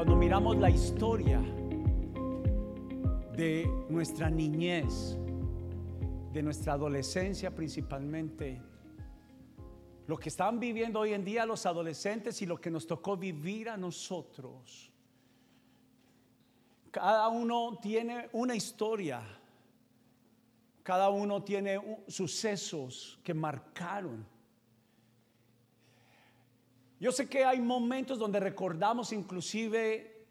cuando miramos la historia de nuestra niñez, de nuestra adolescencia principalmente, lo que están viviendo hoy en día los adolescentes y lo que nos tocó vivir a nosotros. Cada uno tiene una historia, cada uno tiene sucesos que marcaron. Yo sé que hay momentos donde recordamos inclusive,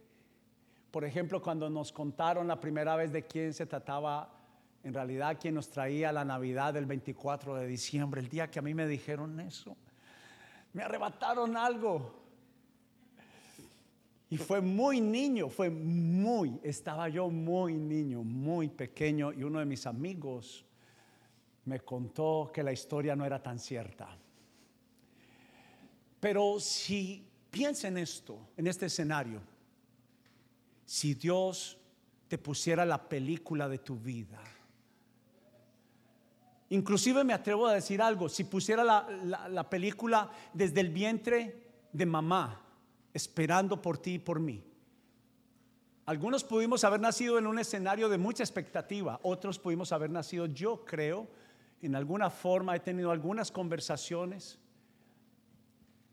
por ejemplo, cuando nos contaron la primera vez de quién se trataba en realidad quien nos traía la Navidad del 24 de diciembre, el día que a mí me dijeron eso, me arrebataron algo. Y fue muy niño, fue muy, estaba yo muy niño, muy pequeño, y uno de mis amigos me contó que la historia no era tan cierta. Pero si piensa en esto, en este escenario, si Dios te pusiera la película de tu vida, Inclusive me atrevo a decir algo, si pusiera la, película desde el vientre de mamá, esperando por ti y por mí. Algunos pudimos haber nacido en un escenario de mucha expectativa, otros pudimos haber nacido, yo creo, en alguna forma he tenido algunas conversaciones.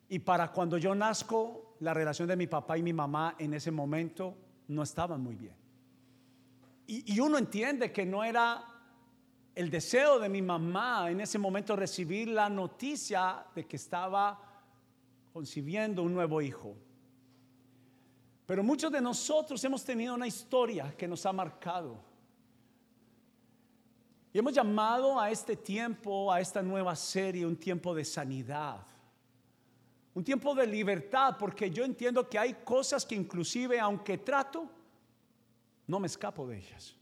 Y para cuando yo nazco, la relación de mi papá y mi mamá en ese momento no estaba muy bien. Y, y uno entiende que no era el deseo de mi mamá en ese momento recibir la noticia de que estaba concibiendo un nuevo hijo. Pero muchos de nosotros hemos tenido una historia que nos ha marcado. Y hemos llamado a este tiempo, a esta nueva serie, un tiempo de sanidad. Un tiempo de libertad, porque yo entiendo que hay cosas que inclusive, aunque trato, no me escapo de ellas.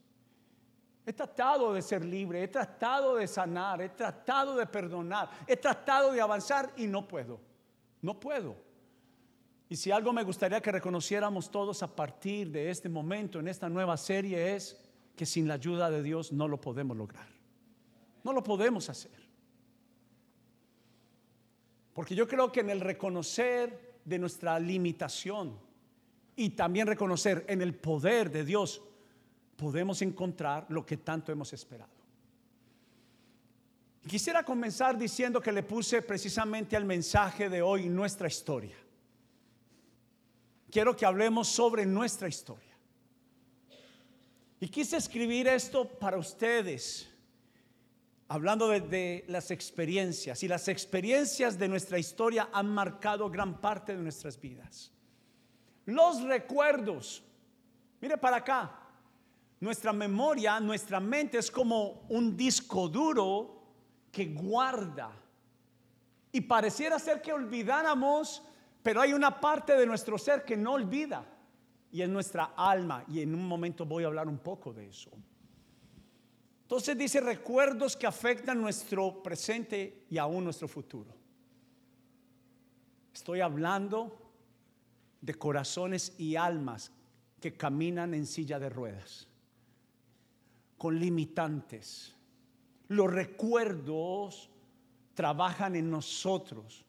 He tratado de ser libre, he tratado de sanar, he tratado de perdonar, he tratado de avanzar y no puedo. No puedo. Y si algo me gustaría que reconociéramos todos a partir de este momento, en esta nueva serie, es que sin la ayuda de Dios no lo podemos lograr. No lo podemos hacer. Porque yo creo que en el reconocer de nuestra limitación y también reconocer en el poder de Dios, podemos encontrar lo que tanto hemos esperado. Quisiera comenzar diciendo que le puse precisamente al mensaje de hoy nuestra historia. Quiero que hablemos sobre nuestra historia. Y quise escribir esto para ustedes, hablando de, las experiencias. Y las experiencias de nuestra historia han marcado gran parte de nuestras vidas. Los recuerdos. Mire para acá. Nuestra memoria, nuestra mente es como un disco duro que guarda. Y pareciera ser que olvidáramos, pero hay una parte de nuestro ser que no olvida. Y es nuestra alma. Y en un momento voy a hablar un poco de eso. Entonces dice recuerdos que afectan nuestro presente y aún nuestro futuro. Estoy hablando de corazones y almas que caminan en silla de ruedas con limitantes. Los recuerdos trabajan en nosotros.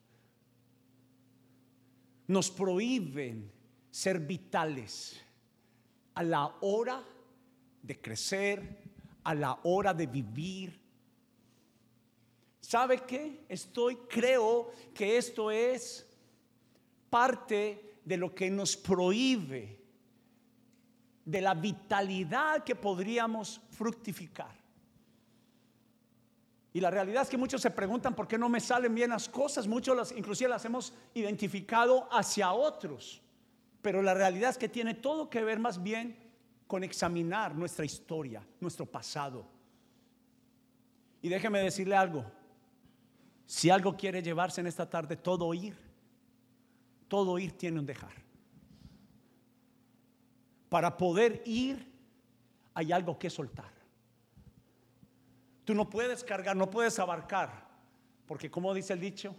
Nos prohíben ser vitales a la hora de crecer, a la hora de vivir. ¿Sabe qué? Estoy, creo que esto es parte de lo que nos prohíbe de la vitalidad que podríamos fructificar. Y la realidad es que muchos se preguntan por qué no me salen bien las cosas, muchos las, inclusive las hemos identificado hacia otros, pero la realidad es que tiene todo que ver más bien con examinar nuestra historia, nuestro pasado. Y déjeme decirle algo, si algo quiere llevarse en esta tarde, todo ir, todo ir tiene un dejar. Para poder ir hay algo que soltar. Tú no puedes cargar, no puedes abarcar, porque como dice el dicho,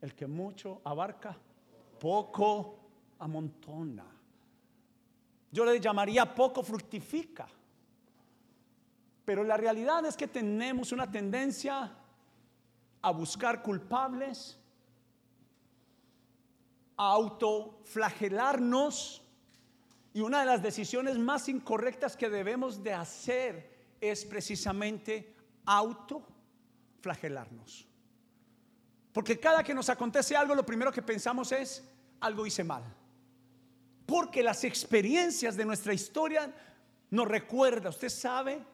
el que mucho abarca, poco amontona. Yo le llamaría poco fructifica. Pero la realidad es que tenemos una tendencia a buscar culpables, a autoflagelarnos Y una de las decisiones más incorrectas que debemos de hacer es precisamente autoflagelarnos. Porque cada que nos acontece algo, lo primero que pensamos es, algo hice mal. Porque las experiencias de nuestra historia nos recuerda, usted sabe,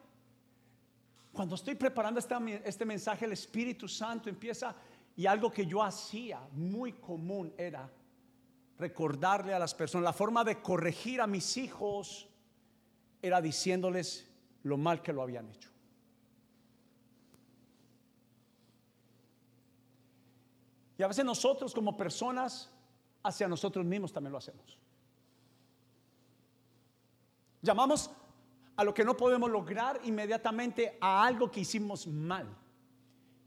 cuando estoy preparando este mensaje, el Espíritu Santo empieza y algo que yo hacía muy común era recordarle a las personas, la forma de corregir a mis hijos era diciéndoles lo mal que lo habían hecho. Y a veces nosotros como personas, hacia nosotros mismos también lo hacemos. Llamamos a lo que no podemos lograr inmediatamente a algo que hicimos mal.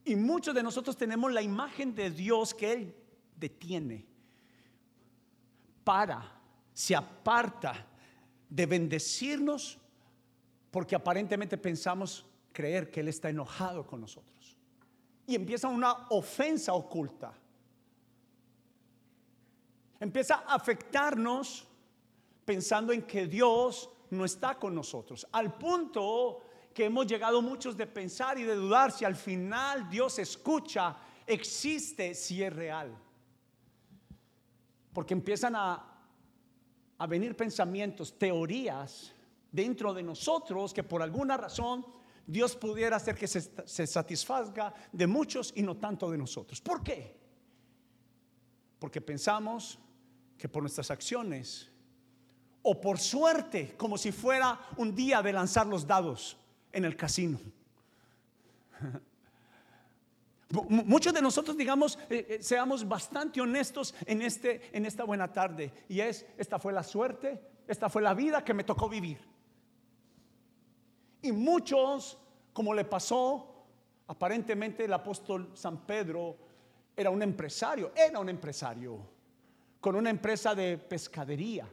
Y muchos de nosotros tenemos la imagen de Dios que Él detiene, para, se aparta de bendecirnos porque aparentemente pensamos creer que Él está enojado con nosotros. Y empieza una ofensa oculta. Empieza a afectarnos pensando en que Dios no está con nosotros. Al punto que hemos llegado muchos de pensar y de dudar si al final Dios escucha, existe, si es real. Porque empiezan a, a venir pensamientos, teorías dentro de nosotros que por alguna razón Dios pudiera hacer que se, se satisfaga de muchos y no tanto de nosotros. ¿Por qué? Porque pensamos que por nuestras acciones o por suerte, como si fuera un día de lanzar los dados en el casino. Muchos de nosotros, digamos, eh, eh, seamos bastante honestos en, este, en esta buena tarde. Y es, esta fue la suerte, esta fue la vida que me tocó vivir. Y muchos, como le pasó, aparentemente el apóstol San Pedro era un empresario, era un empresario, con una empresa de pescadería.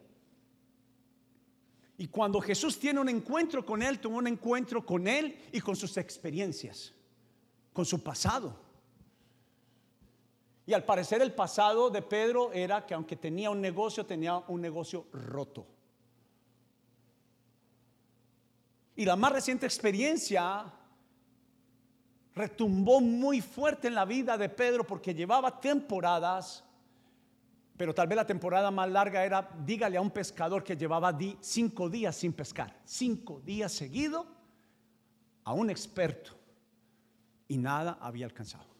Y cuando Jesús tiene un encuentro con él, tuvo un encuentro con él y con sus experiencias, con su pasado. Y al parecer el pasado de Pedro era que aunque tenía un negocio, tenía un negocio roto. Y la más reciente experiencia retumbó muy fuerte en la vida de Pedro porque llevaba temporadas pero tal vez la temporada más larga era, dígale a un pescador que llevaba cinco días sin pescar, cinco días seguido, a un experto, y nada había alcanzado.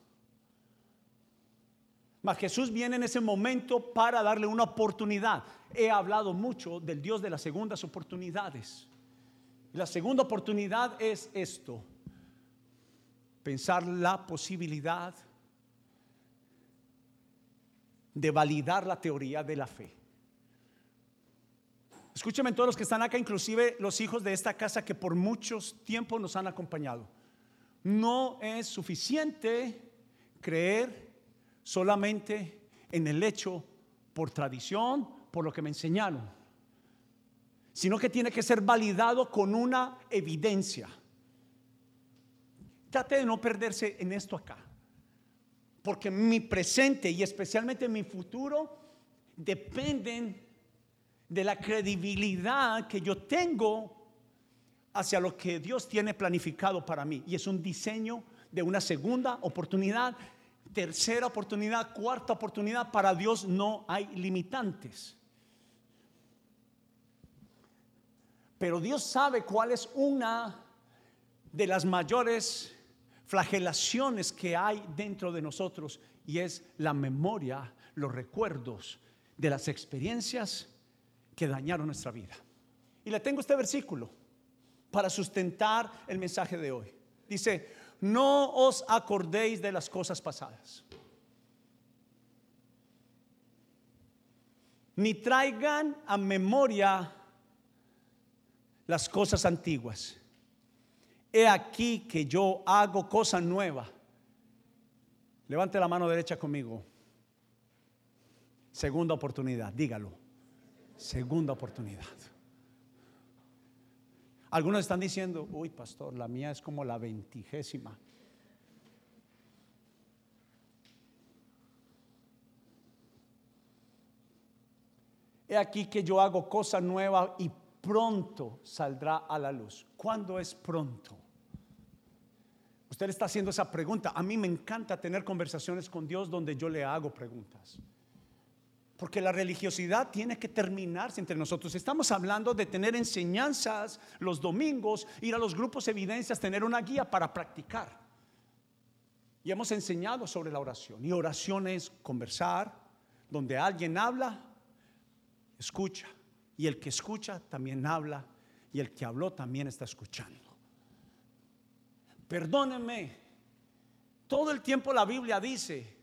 Mas Jesús viene en ese momento para darle una oportunidad. He hablado mucho del Dios de las segundas oportunidades. La segunda oportunidad es esto, pensar la posibilidad de validar la teoría de la fe. Escúchame todos los que están acá, inclusive los hijos de esta casa que por muchos tiempos nos han acompañado. No es suficiente creer solamente en el hecho por tradición, por lo que me enseñaron, sino que tiene que ser validado con una evidencia. Trate de no perderse en esto acá porque mi presente y especialmente mi futuro dependen de la credibilidad que yo tengo hacia lo que Dios tiene planificado para mí. Y es un diseño de una segunda oportunidad, tercera oportunidad, cuarta oportunidad. Para Dios no hay limitantes. Pero Dios sabe cuál es una de las mayores flagelaciones que hay dentro de nosotros y es la memoria, los recuerdos de las experiencias que dañaron nuestra vida. Y le tengo este versículo para sustentar el mensaje de hoy. Dice, no os acordéis de las cosas pasadas, ni traigan a memoria las cosas antiguas he aquí que yo hago cosa nueva. Levante la mano derecha conmigo. Segunda oportunidad, dígalo. Segunda oportunidad. Algunos están diciendo, uy, pastor, la mía es como la veintigésima. He aquí que yo hago cosa nueva y pronto saldrá a la luz. ¿Cuándo es pronto? Usted está haciendo esa pregunta. A mí me encanta tener conversaciones con Dios donde yo le hago preguntas. Porque la religiosidad tiene que terminarse entre nosotros. Estamos hablando de tener enseñanzas los domingos, ir a los grupos evidencias, tener una guía para practicar. Y hemos enseñado sobre la oración. Y oración es conversar, donde alguien habla, escucha. Y el que escucha también habla. Y el que habló también está escuchando. Perdónenme. Todo el tiempo la Biblia dice,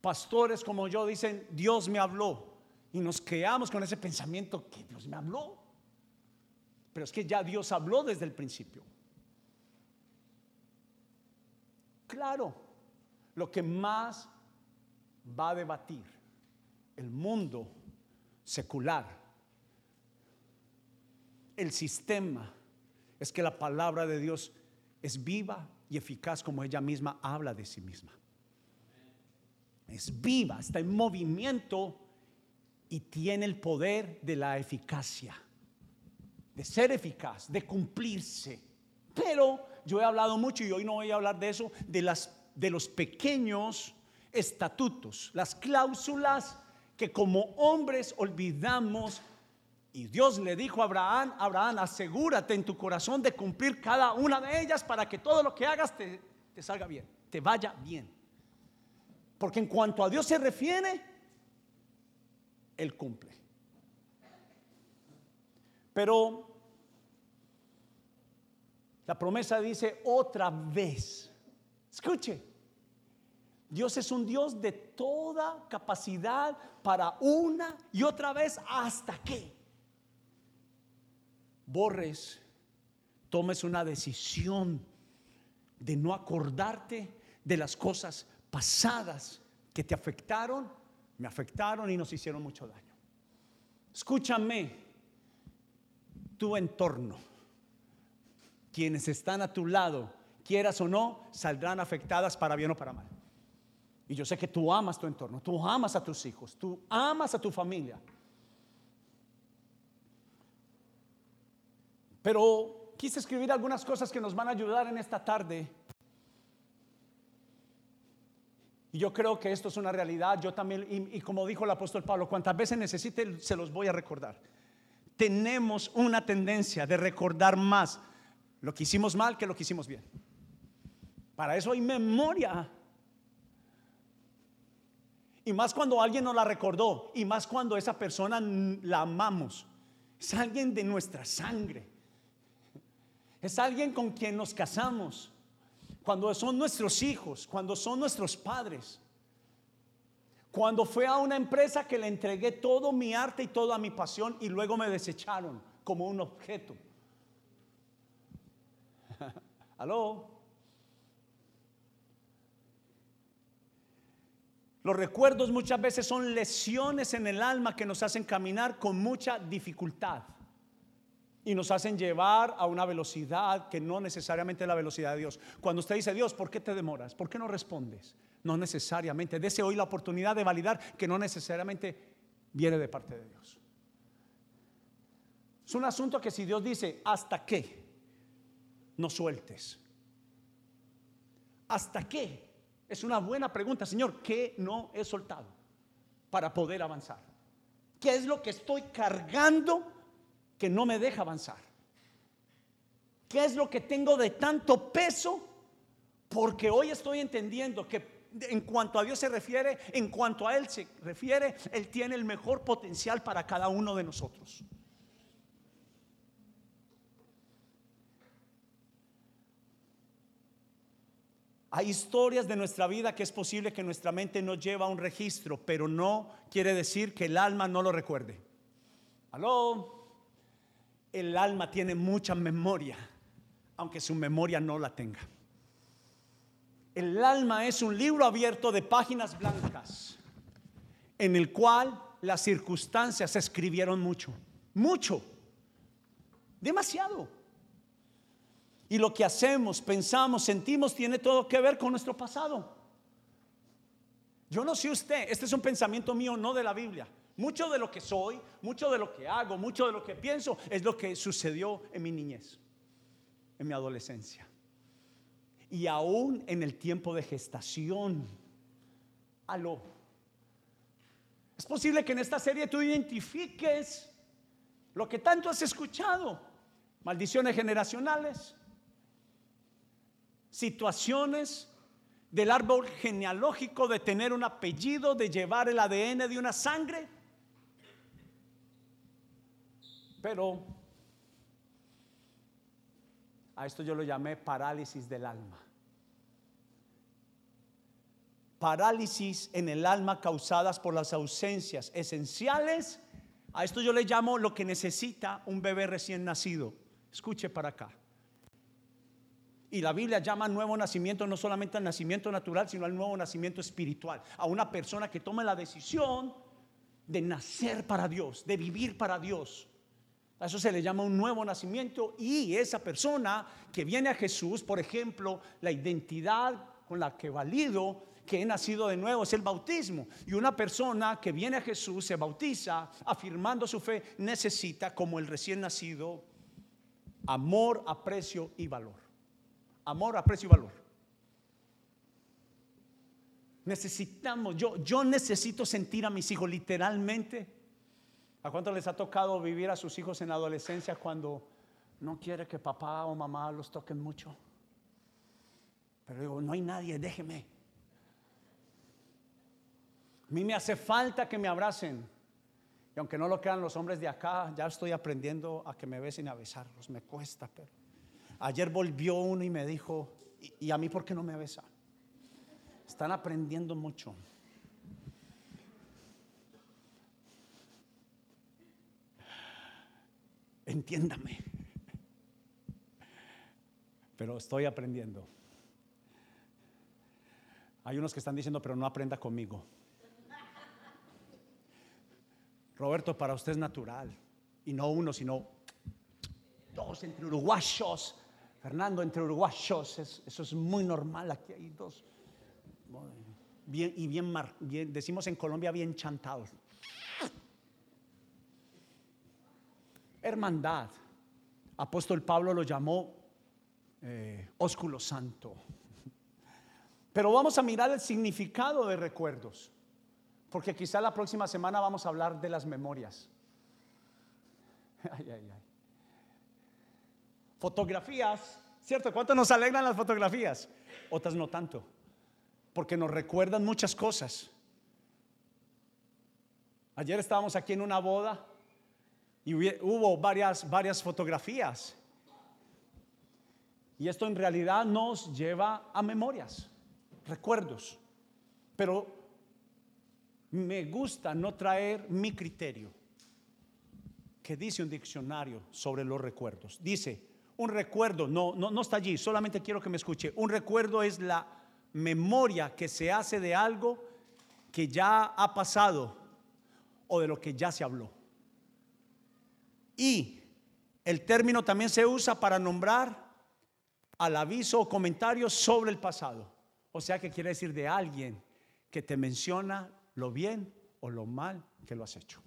pastores como yo dicen, Dios me habló. Y nos quedamos con ese pensamiento que Dios me habló. Pero es que ya Dios habló desde el principio. Claro, lo que más va a debatir el mundo secular, el sistema, es que la palabra de Dios es viva y eficaz como ella misma habla de sí misma es viva, está en movimiento y tiene el poder de la eficacia, de ser eficaz, de cumplirse. Pero yo he hablado mucho y hoy no voy a hablar de eso, de, las, de los pequeños estatutos, las cláusulas que como hombres olvidamos. Y Dios le dijo a Abraham, Abraham, asegúrate en tu corazón de cumplir cada una de ellas para que todo lo que hagas te, salga bien, te vaya bien. Porque en cuanto a Dios se refiere, Él cumple. Pero la promesa dice otra vez. Escuche, Dios es un Dios de toda capacidad para una y otra vez hasta que borres, tomes una decisión de no acordarte de las cosas pasadas que te afectaron, me afectaron y nos hicieron mucho daño. Escúchame, tu entorno, quienes están a tu lado, quieras o no, saldrán afectadas para bien o para mal. Y yo sé que tú amas tu entorno, tú amas a tus hijos, tú amas a tu familia. Pero quise escribir algunas cosas que nos van a ayudar en esta tarde Y yo creo que esto es una realidad. Yo también, y, como dijo el apóstol Pablo, cuantas veces necesite, se los voy a recordar. Tenemos una tendencia de recordar más lo que hicimos mal que lo que hicimos bien. Para eso hay memoria. Y más cuando alguien nos la recordó. Y más cuando esa persona la amamos. Es alguien de nuestra sangre. Es alguien con quien nos casamos cuando son nuestros hijos, cuando son nuestros padres. Cuando fue a una empresa que le entregué todo mi arte y toda mi pasión y luego me desecharon como un objeto. Aló. Los recuerdos muchas veces son lesiones en el alma que nos hacen caminar con mucha dificultad y nos hacen llevar a una velocidad que no necesariamente es la velocidad de Dios. Cuando usted dice, Dios, ¿por qué te demoras? ¿Por qué no respondes? No necesariamente. Dese hoy la oportunidad de validar que no necesariamente viene de parte de Dios. Es un asunto que si Dios dice, ¿hasta qué? No sueltes. ¿Hasta qué? Es una buena pregunta, Señor. ¿Qué no he soltado para poder avanzar? ¿Qué es lo que estoy cargando? Que no me deja avanzar? ¿Qué es lo que tengo de tanto peso? Porque hoy estoy entendiendo que en cuanto a Dios se refiere, en cuanto a Él se refiere, Él tiene el mejor potencial para cada uno de nosotros. Hay historias de nuestra vida que es posible que nuestra mente no lleva un registro, pero no quiere decir que el alma no lo recuerde. Aló el alma tiene mucha memoria, aunque su memoria no la tenga. El alma es un libro abierto de páginas blancas, en el cual las circunstancias escribieron mucho, mucho, demasiado. Y lo que hacemos, pensamos, sentimos, tiene todo que ver con nuestro pasado. Yo no sé usted, este es un pensamiento mío, no de la Biblia. Mucho de lo que soy, mucho de lo que hago, mucho de lo que pienso es lo que sucedió en mi niñez, en mi adolescencia. Y aún en el tiempo de gestación. Aló. Es posible que en esta serie tú identifiques lo que tanto has escuchado. Maldiciones generacionales, situaciones del árbol genealógico de tener un apellido, de llevar el ADN de una sangre. Pero a esto yo lo llamé parálisis del alma. Parálisis en el alma causadas por las ausencias esenciales. A esto yo le llamo lo que necesita un bebé recién nacido. Escuche para acá. Y la Biblia llama nuevo nacimiento no solamente al nacimiento natural, sino al nuevo nacimiento espiritual. A una persona que tome la decisión de nacer para Dios, de vivir para Dios. A eso se le llama un nuevo nacimiento y esa persona que viene a Jesús, por ejemplo, la identidad con la que valido que he nacido de nuevo es el bautismo. Y una persona que viene a Jesús se bautiza afirmando su fe, necesita como el recién nacido amor, aprecio y valor amor, aprecio y valor. Necesitamos, yo, yo necesito sentir a mis hijos literalmente. ¿A cuánto les ha tocado vivir a sus hijos en adolescencia cuando no quiere que papá o mamá los toquen mucho? Pero digo, no hay nadie, déjeme. A mí me hace falta que me abracen. Y aunque no lo crean los hombres de acá, ya estoy aprendiendo a que me besen a besarlos. Me cuesta, pero. Ayer volvió uno y me dijo, ¿y, a mí por qué no me besa? Están aprendiendo mucho. Entiéndame. Pero estoy aprendiendo. Hay unos que están diciendo, pero no aprenda conmigo. Roberto, para usted es natural. Y no uno, sino dos entre uruguayos. Fernando, entre uruguayos, eso es muy normal. Aquí hay dos. Bien, y bien, bien, decimos en Colombia, bien chantados. Hermandad. Apóstol Pablo lo llamó eh, ósculo santo. Pero vamos a mirar el significado de recuerdos, porque quizá la próxima semana vamos a hablar de las memorias. Ay, ay, ay. Fotografías, ¿cierto? ¿Cuánto nos alegran las fotografías? Otras no tanto, porque nos recuerdan muchas cosas. Ayer estábamos aquí en una boda y hubo varias, varias fotografías. Y esto en realidad nos lleva a memorias, recuerdos. Pero me gusta no traer mi criterio, que dice un diccionario sobre los recuerdos. Dice, un recuerdo, no, no, no está allí, solamente quiero que me escuche. Un recuerdo es la memoria que se hace de algo que ya ha pasado o de lo que ya se habló. Y el término también se usa para nombrar al aviso o comentario sobre el pasado. O sea que quiere decir de alguien que te menciona lo bien o lo mal que lo has hecho.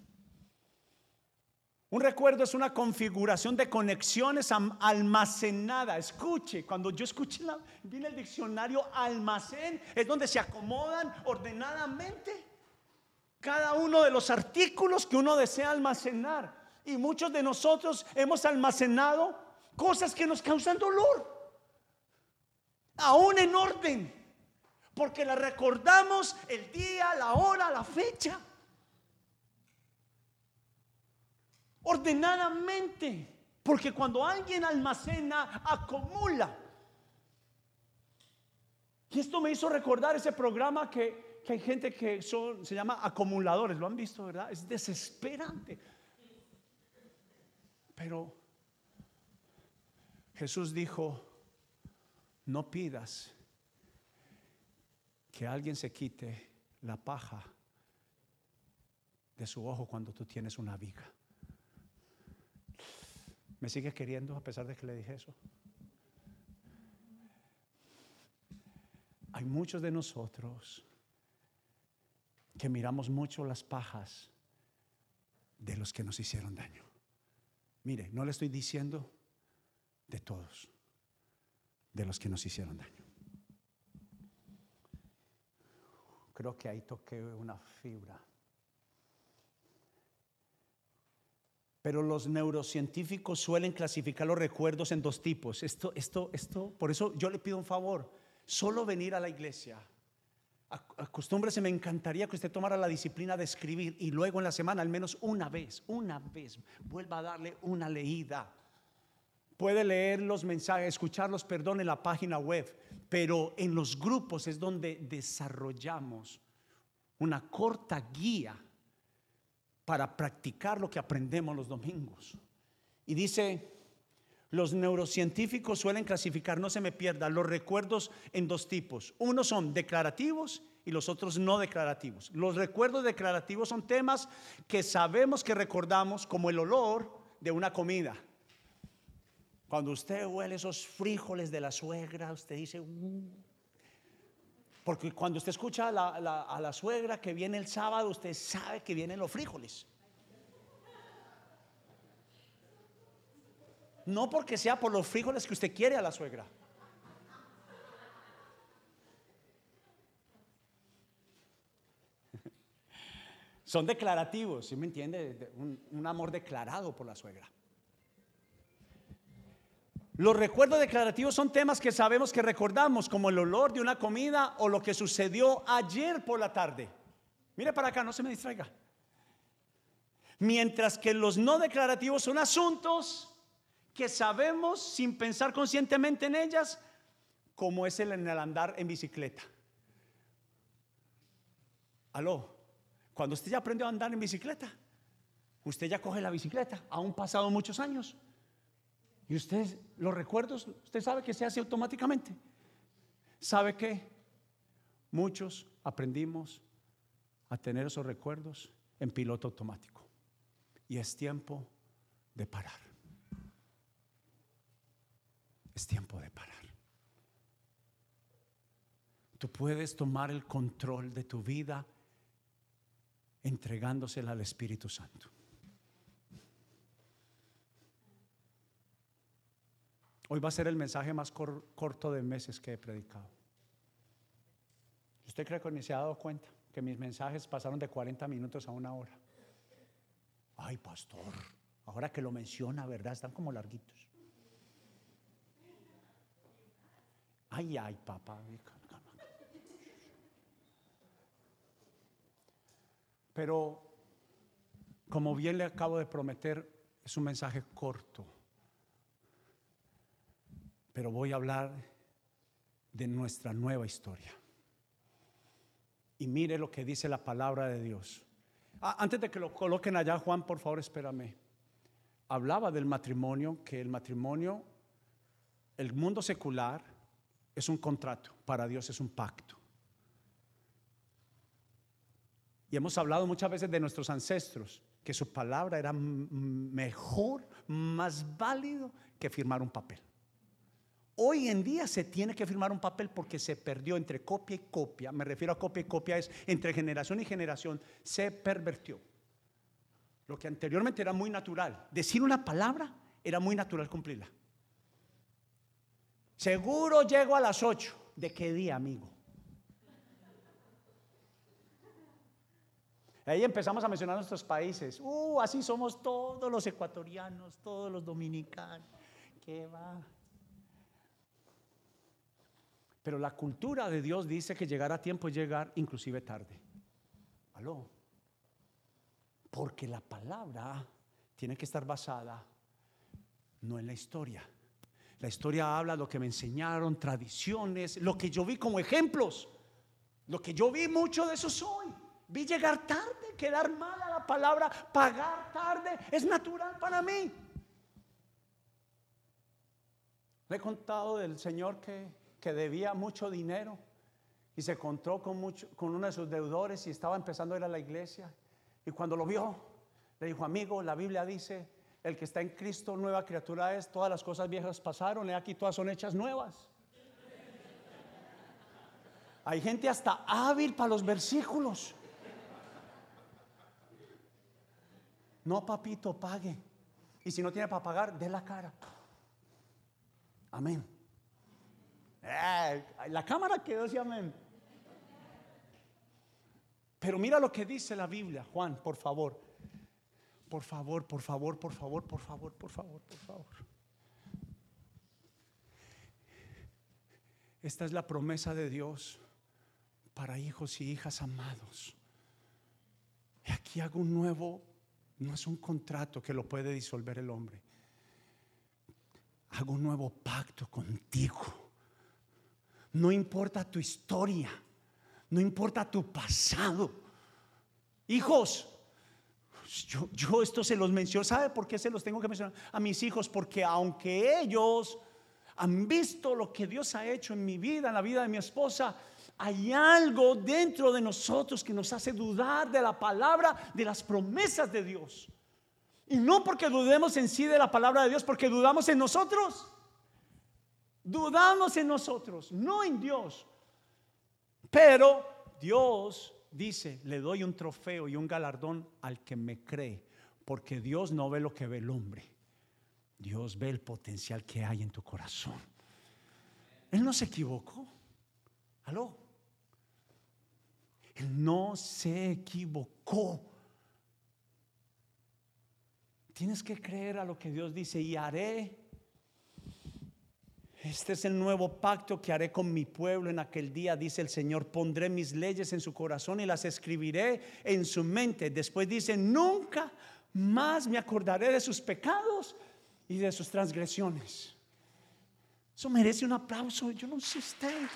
Un recuerdo es una configuración de conexiones almacenada. Escuche, cuando yo escuché viene el diccionario almacén, es donde se acomodan ordenadamente cada uno de los artículos que uno desea almacenar. Y muchos de nosotros hemos almacenado cosas que nos causan dolor, aún en orden, porque la recordamos el día, la hora, la fecha. ordenadamente. Porque cuando alguien almacena, acumula. Y esto me hizo recordar ese programa que, hay gente que son, se llama acumuladores. ¿Lo han visto, verdad? Es desesperante. Pero Jesús dijo, no pidas que alguien se quite la paja de su ojo cuando tú tienes una viga. ¿Me sigue queriendo a pesar de que le dije eso? Hay muchos de nosotros que miramos mucho las pajas de los que nos hicieron daño. Mire, no le estoy diciendo de todos, de los que nos hicieron daño. Creo que ahí toqué una fibra. Pero los neurocientíficos suelen clasificar los recuerdos en dos tipos. Esto, esto, esto, por eso yo le pido un favor, solo venir a la iglesia. Acostúmbrese, me encantaría que usted tomara la disciplina de escribir y luego en la semana, al menos una vez, una vez, vuelva a darle una leída. Puede leer los mensajes, escucharlos, perdón, en la página web pero en los grupos es donde desarrollamos una corta guía para practicar lo que aprendemos los domingos. Y dice, los neurocientíficos suelen clasificar, no se me pierda, los recuerdos en dos tipos. Unos son declarativos y los otros no declarativos. Los recuerdos declarativos son temas que sabemos que recordamos como el olor de una comida cuando usted huele esos frijoles de la suegra, usted dice, uh". porque cuando usted escucha a la, a la suegra que viene el sábado, usted sabe que vienen los frijoles. No porque sea por los frijoles que usted quiere a la suegra. Son declarativos, ¿sí me entiende? un amor declarado por la suegra. Los recuerdos declarativos son temas que sabemos que recordamos, como el olor de una comida o lo que sucedió ayer por la tarde. Mire para acá, no se me distraiga. Mientras que los no declarativos son asuntos que sabemos sin pensar conscientemente en ellas, como es el en el andar en bicicleta. Aló, cuando usted ya aprendió a andar en bicicleta, usted ya coge la bicicleta, aún pasado muchos años. Y usted, los recuerdos, usted sabe que se hace automáticamente. ¿Sabe qué? Muchos aprendimos a tener esos recuerdos en piloto automático. Y es tiempo de parar. Es tiempo de parar. Tú puedes tomar el control de tu vida entregándosela al Espíritu Santo. Hoy va a ser el mensaje más corto de meses que he predicado. ¿Usted cree que ni se ha dado cuenta que mis mensajes pasaron de 40 minutos a una hora? Ay, pastor, ahora que lo menciona, ¿verdad? Están como larguitos. Ay, ay, papá. Pero, como bien le acabo de prometer, es un mensaje corto pero voy a hablar de nuestra nueva historia. Y mire lo que dice la palabra de Dios. Ah, antes de que lo coloquen allá, Juan, por favor, espérame. Hablaba del matrimonio, que el matrimonio, el mundo secular, es un contrato, para Dios es un pacto. Y hemos hablado muchas veces de nuestros ancestros, que su palabra era mejor, más válido que firmar un papel. Hoy en día se tiene que firmar un papel porque se perdió entre copia y copia. Me refiero a copia y copia es entre generación y generación. Se pervertió. Lo que anteriormente era muy natural. Decir una palabra era muy natural cumplirla. Seguro llego a las 8. ¿De qué día, amigo? Ahí empezamos a mencionar nuestros países. Uh, así somos todos los ecuatorianos, todos los dominicanos. ¿Qué va? Pero la cultura de Dios dice que llegar a tiempo es llegar inclusive tarde. Aló. Porque la palabra tiene que estar basada no en la historia. La historia habla lo que me enseñaron, tradiciones, lo que yo vi como ejemplos. Lo que yo vi mucho de eso soy. Vi llegar tarde, quedar mal a la palabra, pagar tarde, es natural para mí. Le he contado del Señor que que debía mucho dinero y se encontró con, mucho, con uno de sus deudores y estaba empezando a ir a la iglesia. Y cuando lo vio, le dijo, amigo, la Biblia dice, el que está en Cristo, nueva criatura es, todas las cosas viejas pasaron, y aquí todas son hechas nuevas. Hay gente hasta hábil para los versículos. No, papito, pague. Y si no tiene para pagar, dé la cara. Amén. Eh, la cámara quedó así, amén. Pero mira lo que dice la Biblia, Juan, por favor. Por favor, por favor, por favor, por favor, por favor, por favor. Esta es la promesa de Dios para hijos y hijas amados. Y aquí hago un nuevo, no es un contrato que lo puede disolver el hombre. Hago un nuevo pacto contigo. No importa tu historia no importa tu pasado. Hijos, yo, esto se los menciono. ¿Sabe por qué se los tengo que mencionar a mis hijos? Porque aunque ellos han visto lo que Dios ha hecho en mi vida, en la vida de mi esposa, hay algo dentro de nosotros que nos hace dudar de la palabra, de las promesas de Dios. Y no porque dudemos en sí de la palabra de Dios, porque dudamos en nosotros. Dudamos en nosotros, no en Dios. Pero Dios dice, le doy un trofeo y un galardón al que me cree, porque Dios no ve lo que ve el hombre. Dios ve el potencial que hay en tu corazón. Él no se equivocó. Aló. Él no se equivocó. Tienes que creer a lo que Dios dice y haré este es el nuevo pacto que haré con mi pueblo en aquel día, dice el Señor. Pondré mis leyes en su corazón y las escribiré en su mente. Después dice, nunca más me acordaré de sus pecados y de sus transgresiones. Eso merece un aplauso. Yo no sé usted.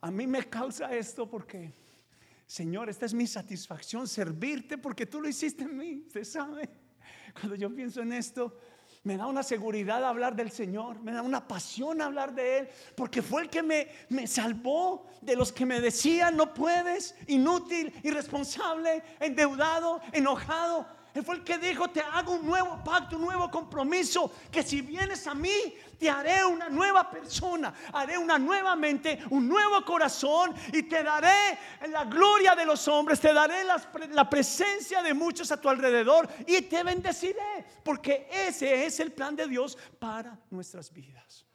A mí me causa esto porque Señor, esta es mi satisfacción, servirte porque tú lo hiciste en mí. Usted sabe, cuando yo pienso en esto, me da una seguridad hablar del Señor, me da una pasión hablar de Él, porque fue el que me, me salvó de los que me decían, no puedes, inútil, irresponsable, endeudado, enojado. Él fue el que dijo, te hago un nuevo pacto, un nuevo compromiso, que si vienes a mí, te haré una nueva persona, haré una nueva mente, un nuevo corazón y te daré la gloria de los hombres, te daré la, presencia de muchos a tu alrededor y te bendeciré, porque ese es el plan de Dios para nuestras vidas.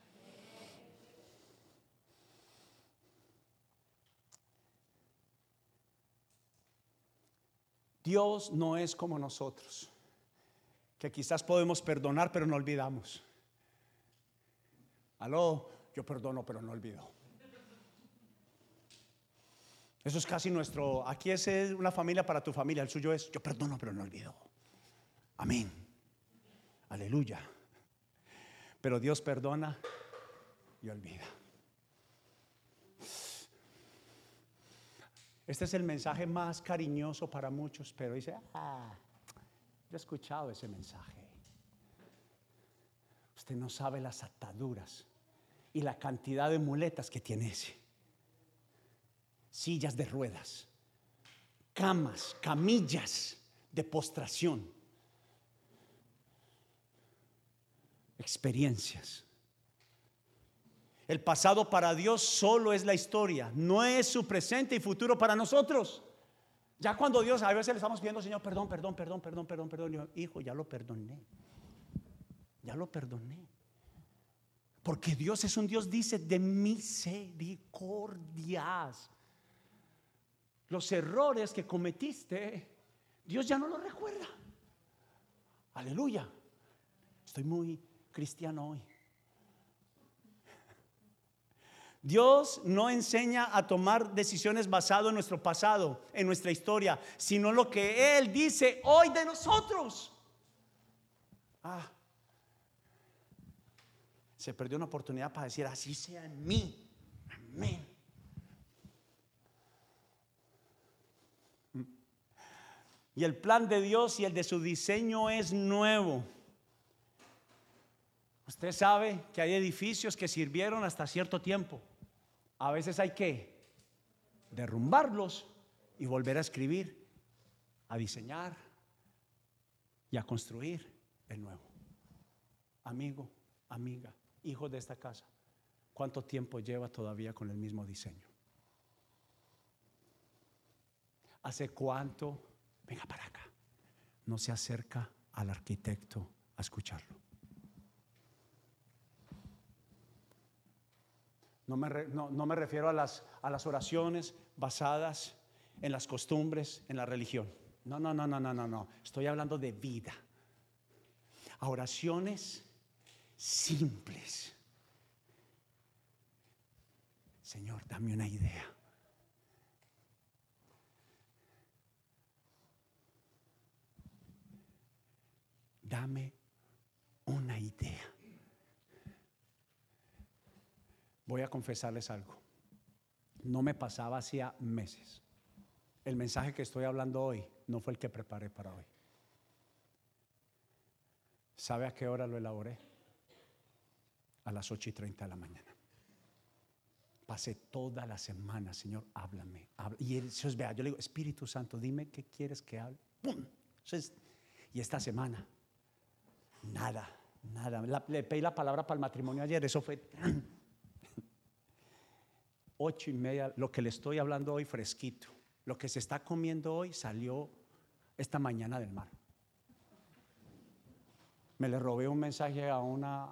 Dios no es como nosotros, que quizás podemos perdonar pero no olvidamos. Aló, yo perdono pero no olvido. Eso es casi nuestro, aquí es una familia para tu familia, el suyo es yo perdono pero no olvido. Amén. Aleluya. Pero Dios perdona y olvida. Este es el mensaje más cariñoso para muchos, pero dice, ah, yo he escuchado ese mensaje. Usted no sabe las ataduras y la cantidad de muletas que tiene ese. Sillas de ruedas, camas, camillas de postración, experiencias. El pasado para Dios solo es la historia, no es su presente y futuro para nosotros. Ya cuando Dios, a veces le estamos pidiendo, Señor, perdón, perdón, perdón, perdón, perdón, perdón. Hijo, ya lo perdoné. Ya lo perdoné. Porque Dios es un Dios, dice, de misericordias. Los errores que cometiste, Dios ya no los recuerda. Aleluya. Estoy muy cristiano hoy. Dios no enseña a tomar decisiones basadas en nuestro pasado, en nuestra historia, sino lo que Él dice hoy de nosotros. Ah, se perdió una oportunidad para decir, así sea en mí. Amén. Y el plan de Dios y el de su diseño es nuevo. Usted sabe que hay edificios que sirvieron hasta cierto tiempo a veces hay que derrumbarlos y volver a escribir, a diseñar y a construir el nuevo. Amigo, amiga, hijo de esta casa, ¿cuánto tiempo lleva todavía con el mismo diseño? ¿Hace cuánto? Venga para acá. No se acerca al arquitecto a escucharlo. No me, refiero a las, a las oraciones basadas en las costumbres, en la religión. No, no, no, no, no, no, no. Estoy hablando de vida. A oraciones simples. Señor, dame una idea. Dame una idea. Voy a confesarles algo. No me pasaba hacía meses. El mensaje que estoy hablando hoy no fue el que preparé para hoy. ¿Sabe a qué hora lo elaboré? A las 8 y 30 de la mañana. Pasé toda la semana, Señor, háblame. Y él, vea, yo le digo, Espíritu Santo, dime qué quieres que hable. ¡Pum! y esta semana, nada, nada. le pedí la palabra para el matrimonio ayer, eso fue ocho y media, lo que le estoy hablando hoy fresquito. Lo que se está comiendo hoy salió esta mañana del mar. Me le robé un mensaje a, una,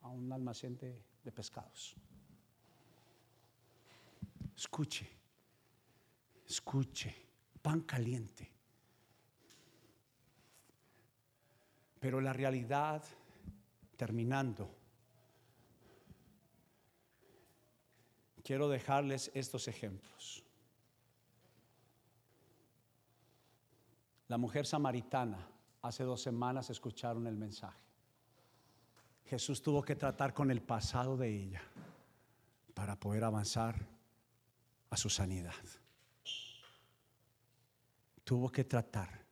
a, un almacén de, de pescados. Escuche, escuche, pan caliente. Pero la realidad, terminando, quiero dejarles estos ejemplos. La mujer samaritana, hace dos semanas escucharon el mensaje. Jesús tuvo que tratar con el pasado de ella para poder avanzar a su sanidad. Tuvo que tratar,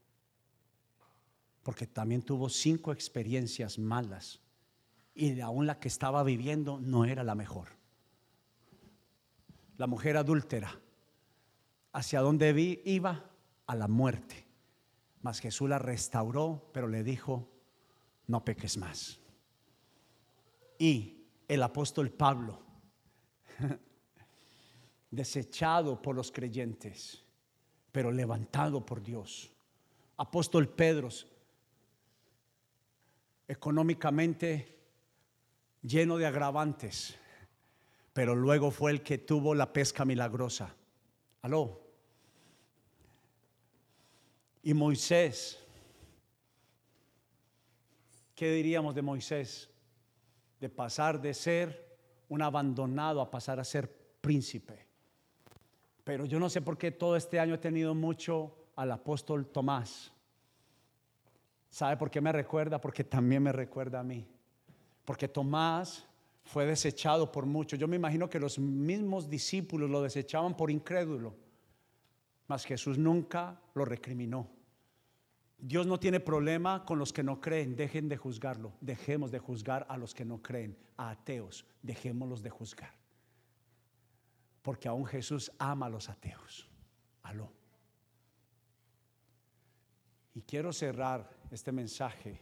porque también tuvo cinco experiencias malas y aún la que estaba viviendo no era la mejor. La mujer adúltera, ¿hacia dónde iba? A la muerte. Mas Jesús la restauró, pero le dijo, no peques más. Y el apóstol Pablo, desechado por los creyentes, pero levantado por Dios. Apóstol Pedro, económicamente lleno de agravantes, pero luego fue el que tuvo la pesca milagrosa. Aló, y Moisés, ¿qué diríamos de Moisés? De pasar de ser un abandonado a pasar a ser príncipe. Pero yo no sé por qué todo este año he tenido mucho al apóstol Tomás. ¿Sabe por qué me recuerda? Porque también me recuerda a mí. Porque Tomás fue desechado por muchos. Yo me imagino que los mismos discípulos lo desechaban por incrédulo. Mas Jesús nunca lo recriminó. Dios no tiene problema con los que no creen, dejen de juzgarlo, dejemos de juzgar a los que no creen, a ateos, dejémoslos de juzgar. Porque aún Jesús ama a los ateos. Aló. Y quiero cerrar este mensaje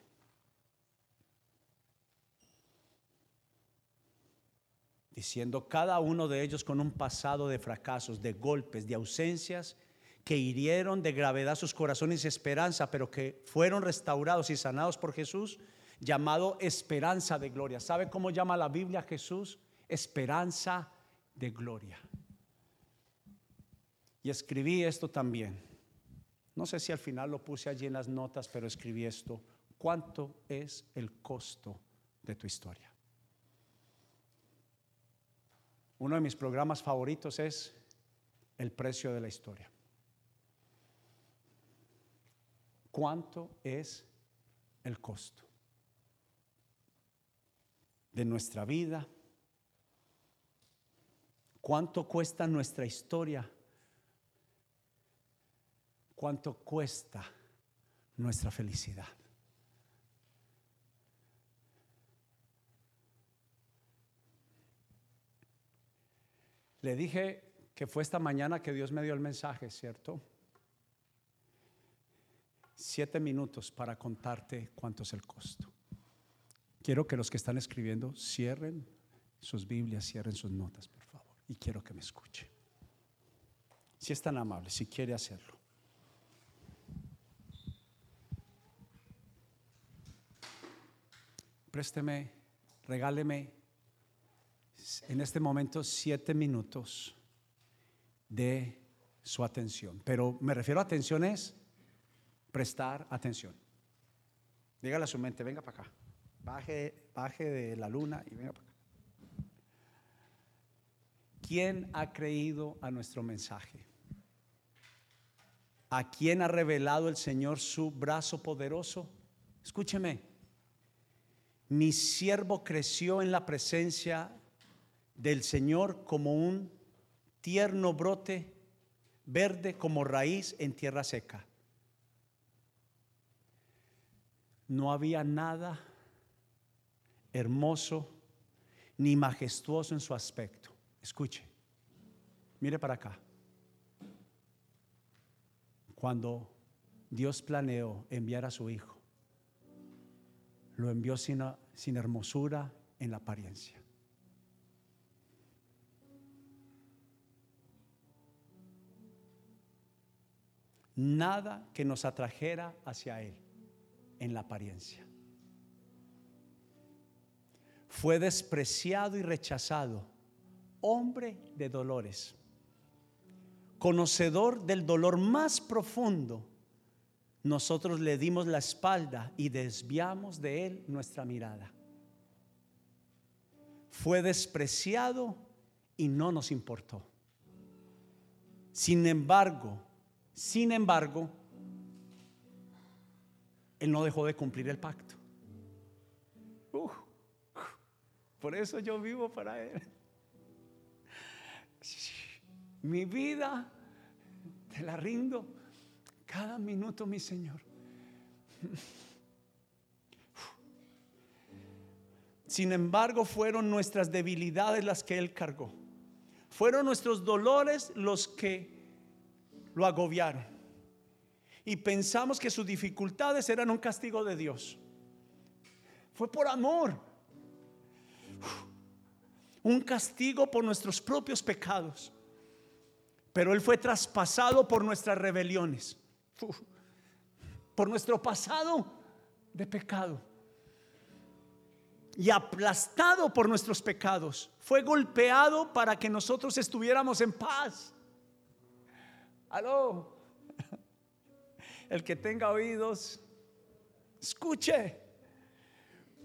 diciendo cada uno de ellos con un pasado de fracasos, de golpes, de ausencias que hirieron de gravedad sus corazones y esperanza, pero que fueron restaurados y sanados por Jesús, llamado esperanza de gloria. ¿Sabe cómo llama la Biblia a Jesús? Esperanza de gloria. Y escribí esto también. No sé si al final lo puse allí en las notas, pero escribí esto. ¿Cuánto es el costo de tu historia? Uno de mis programas favoritos es El precio de la historia. ¿Cuánto es el costo de nuestra vida? ¿Cuánto cuesta nuestra historia? ¿Cuánto cuesta nuestra felicidad? Le dije que fue esta mañana que Dios me dio el mensaje, ¿cierto? siete minutos para contarte cuánto es el costo. Quiero que los que están escribiendo cierren sus Biblias, cierren sus notas, por favor. Y quiero que me escuche. Si es tan amable, si quiere hacerlo. Présteme, regáleme en este momento siete minutos de su atención. Pero me refiero a atención es prestar atención. Dígale a su mente, venga para acá. Baje, baje de la luna y venga para acá. ¿Quién ha creído a nuestro mensaje? ¿A quién ha revelado el Señor su brazo poderoso? Escúcheme. Mi siervo creció en la presencia del Señor como un tierno brote verde como raíz en tierra seca. No había nada hermoso ni majestuoso en su aspecto. Escuche, mire para acá. Cuando Dios planeó enviar a su Hijo, lo envió sin, sin hermosura en la apariencia. Nada que nos atrajera hacia Él en la apariencia. Fue despreciado y rechazado, hombre de dolores, conocedor del dolor más profundo. Nosotros le dimos la espalda y desviamos de él nuestra mirada. Fue despreciado y no nos importó. Sin embargo, sin embargo, él no dejó de cumplir el pacto. por eso yo vivo para Él. Mi vida te la rindo cada minuto, mi Señor. Sin embargo, fueron nuestras debilidades las que Él cargó. Fueron nuestros dolores los que lo agobiaron y pensamos que sus dificultades eran un castigo de Dios. Fue por amor. Un castigo por nuestros propios pecados. Pero Él fue traspasado por nuestras rebeliones. Por nuestro pasado de pecado. Y aplastado por nuestros pecados. Fue golpeado para que nosotros estuviéramos en paz. Aló. El que tenga oídos, escuche.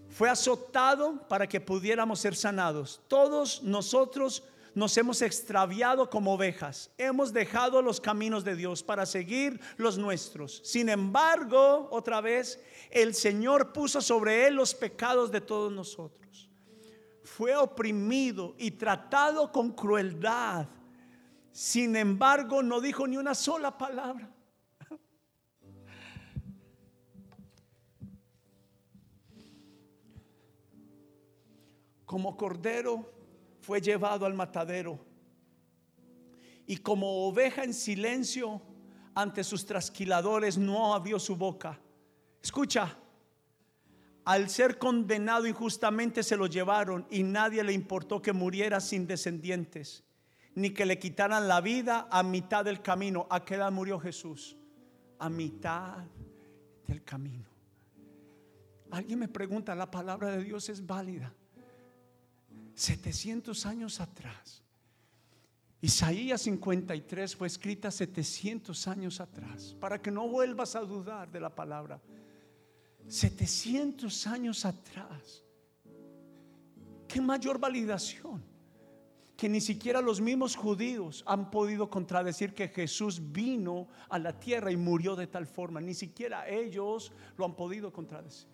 Fue azotado para que pudiéramos ser sanados. Todos nosotros nos hemos extraviado como ovejas. Hemos dejado los caminos de Dios para seguir los nuestros. Sin embargo, otra vez, el Señor puso sobre él los pecados de todos nosotros. Fue oprimido y tratado con crueldad. Sin embargo, no dijo ni una sola palabra. como cordero fue llevado al matadero y como oveja en silencio ante sus trasquiladores no abrió su boca. Escucha, al ser condenado injustamente se lo llevaron y nadie le importó que muriera sin descendientes, ni que le quitaran la vida a mitad del camino. ¿A qué edad murió Jesús? A mitad del camino. Alguien me pregunta, ¿la palabra de Dios es válida? 700 años atrás. Isaías 53 fue escrita 700 años atrás, para que no vuelvas a dudar de la palabra. 700 años atrás. ¿Qué mayor validación? Que ni siquiera los mismos judíos han podido contradecir que Jesús vino a la tierra y murió de tal forma. Ni siquiera ellos lo han podido contradecir.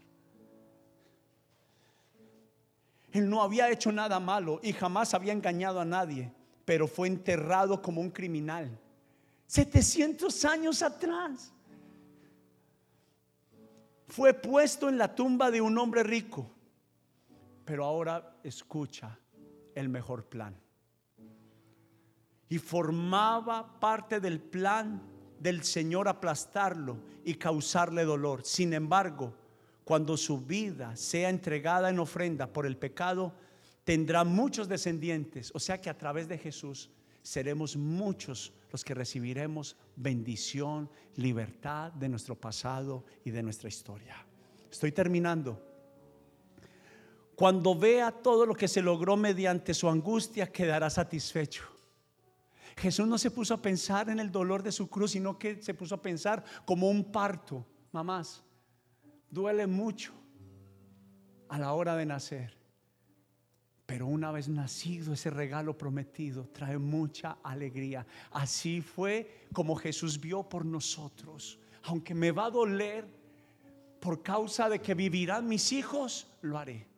Él no había hecho nada malo y jamás había engañado a nadie, pero fue enterrado como un criminal. 700 años atrás. Fue puesto en la tumba de un hombre rico, pero ahora escucha el mejor plan. Y formaba parte del plan del Señor aplastarlo y causarle dolor. Sin embargo, cuando su vida sea entregada en ofrenda por el pecado, tendrá muchos descendientes. O sea que a través de Jesús seremos muchos los que recibiremos bendición, libertad de nuestro pasado y de nuestra historia. Estoy terminando. Cuando vea todo lo que se logró mediante su angustia, quedará satisfecho. Jesús no se puso a pensar en el dolor de su cruz, sino que se puso a pensar como un parto. Mamás, duele mucho a la hora de nacer. Pero una vez nacido ese regalo prometido trae mucha alegría. Así fue como Jesús vio por nosotros. Aunque me va a doler por causa de que vivirán mis hijos, lo haré.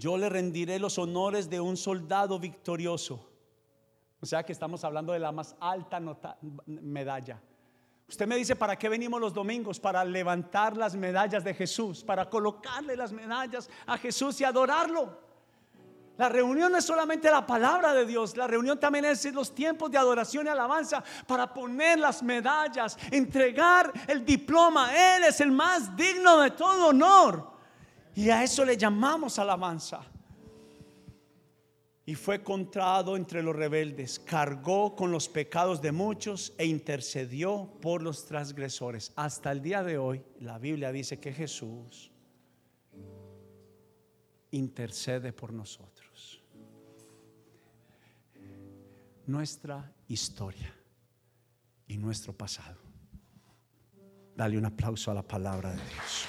Yo le rendiré los honores de un soldado victorioso. O sea que estamos hablando de la más alta medalla. Usted me dice, ¿para qué venimos los domingos? Para levantar las medallas de Jesús, para colocarle las medallas a Jesús y adorarlo. La reunión no es solamente la palabra de Dios, la reunión también es los tiempos de adoración y alabanza para poner las medallas, entregar el diploma. Él es el más digno de todo honor. Y a eso le llamamos alabanza y fue contrado entre los rebeldes, cargó con los pecados de muchos e intercedió por los transgresores. Hasta el día de hoy, la Biblia dice que Jesús intercede por nosotros. Nuestra historia y nuestro pasado. Dale un aplauso a la palabra de Dios.